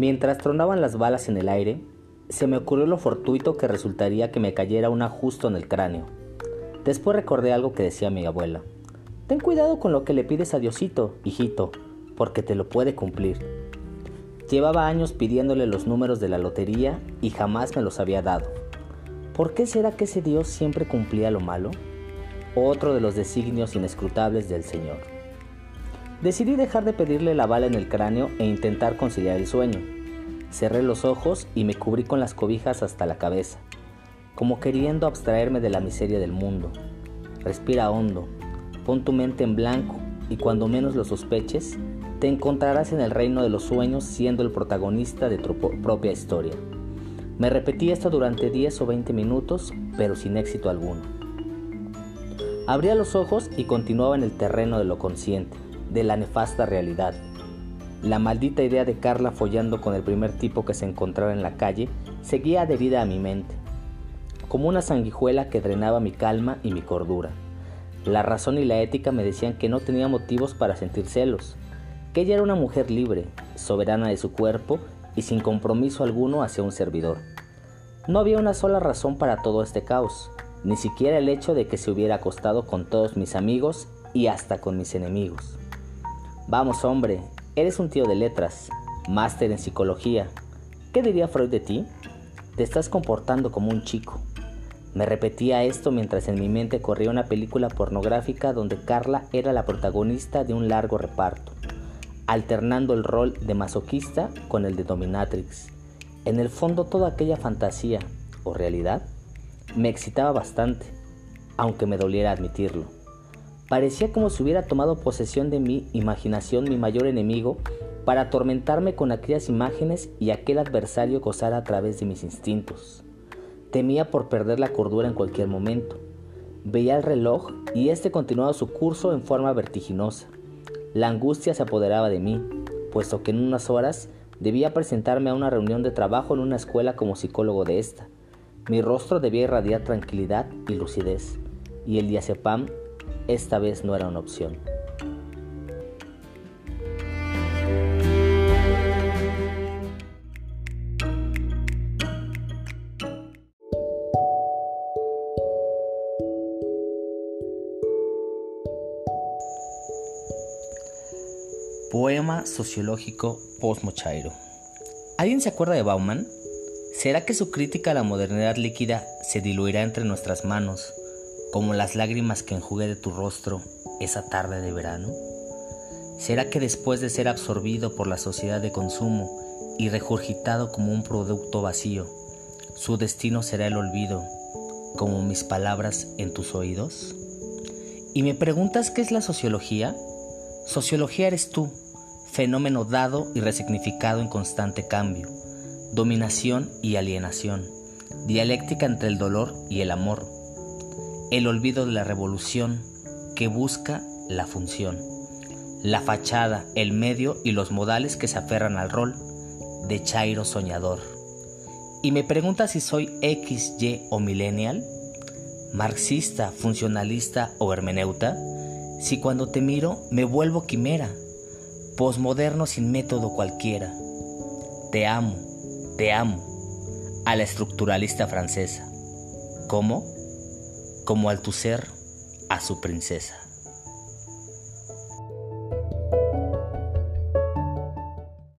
Mientras tronaban las balas en el aire, se me ocurrió lo fortuito que resultaría que me cayera una justo en el cráneo. Después recordé algo que decía mi abuela. Ten cuidado con lo que le pides a Diosito, hijito, porque te lo puede cumplir. Llevaba años pidiéndole los números de la lotería y jamás me los había dado. ¿Por qué será que ese Dios siempre cumplía lo malo? Otro de los designios inescrutables del Señor. Decidí dejar de pedirle la bala en el cráneo e intentar conciliar el sueño. Cerré los ojos y me cubrí con las cobijas hasta la cabeza, como queriendo abstraerme de la miseria del mundo. Respira hondo, pon tu mente en blanco y cuando menos lo sospeches, te encontrarás en el reino de los sueños siendo el protagonista de tu propia historia. Me repetí esto durante 10 o 20 minutos, pero sin éxito alguno. Abría los ojos y continuaba en el terreno de lo consciente, de la nefasta realidad. La maldita idea de Carla follando con el primer tipo que se encontraba en la calle seguía adherida a mi mente, como una sanguijuela que drenaba mi calma y mi cordura. La razón y la ética me decían que no tenía motivos para sentir celos, que ella era una mujer libre, soberana de su cuerpo y sin compromiso alguno hacia un servidor. No había una sola razón para todo este caos, ni siquiera el hecho de que se hubiera acostado con todos mis amigos y hasta con mis enemigos. Vamos hombre, eres un tío de letras, máster en psicología. ¿Qué diría Freud de ti? Te estás comportando como un chico. Me repetía esto mientras en mi mente corría una película pornográfica donde Carla era la protagonista de un largo reparto alternando el rol de masoquista con el de dominatrix. En el fondo toda aquella fantasía o realidad me excitaba bastante, aunque me doliera admitirlo. Parecía como si hubiera tomado posesión de mi imaginación mi mayor enemigo para atormentarme con aquellas imágenes y aquel adversario gozara a través de mis instintos. Temía por perder la cordura en cualquier momento. Veía el reloj y este continuaba su curso en forma vertiginosa. La angustia se apoderaba de mí, puesto que en unas horas debía presentarme a una reunión de trabajo en una escuela como psicólogo de esta. Mi rostro debía irradiar tranquilidad y lucidez, y el diazepam esta vez no era una opción. Poema sociológico post-Mochairo. ¿Alguien se acuerda de Bauman? ¿Será que su crítica a la modernidad líquida se diluirá entre nuestras manos, como las lágrimas que enjugué de tu rostro esa tarde de verano? ¿Será que después de ser absorbido por la sociedad de consumo y regurgitado como un producto vacío, su destino será el olvido, como mis palabras en tus oídos? ¿Y me preguntas qué es la sociología? Sociología eres tú, fenómeno dado y resignificado en constante cambio, dominación y alienación, dialéctica entre el dolor y el amor, el olvido de la revolución que busca la función, la fachada, el medio y los modales que se aferran al rol de Chairo soñador. Y me pregunta si soy X, Y o millennial, marxista, funcionalista o hermeneuta, si cuando te miro me vuelvo quimera, posmoderno sin método cualquiera. Te amo, te amo, a la estructuralista francesa. ¿Cómo? Como al tu ser a su princesa.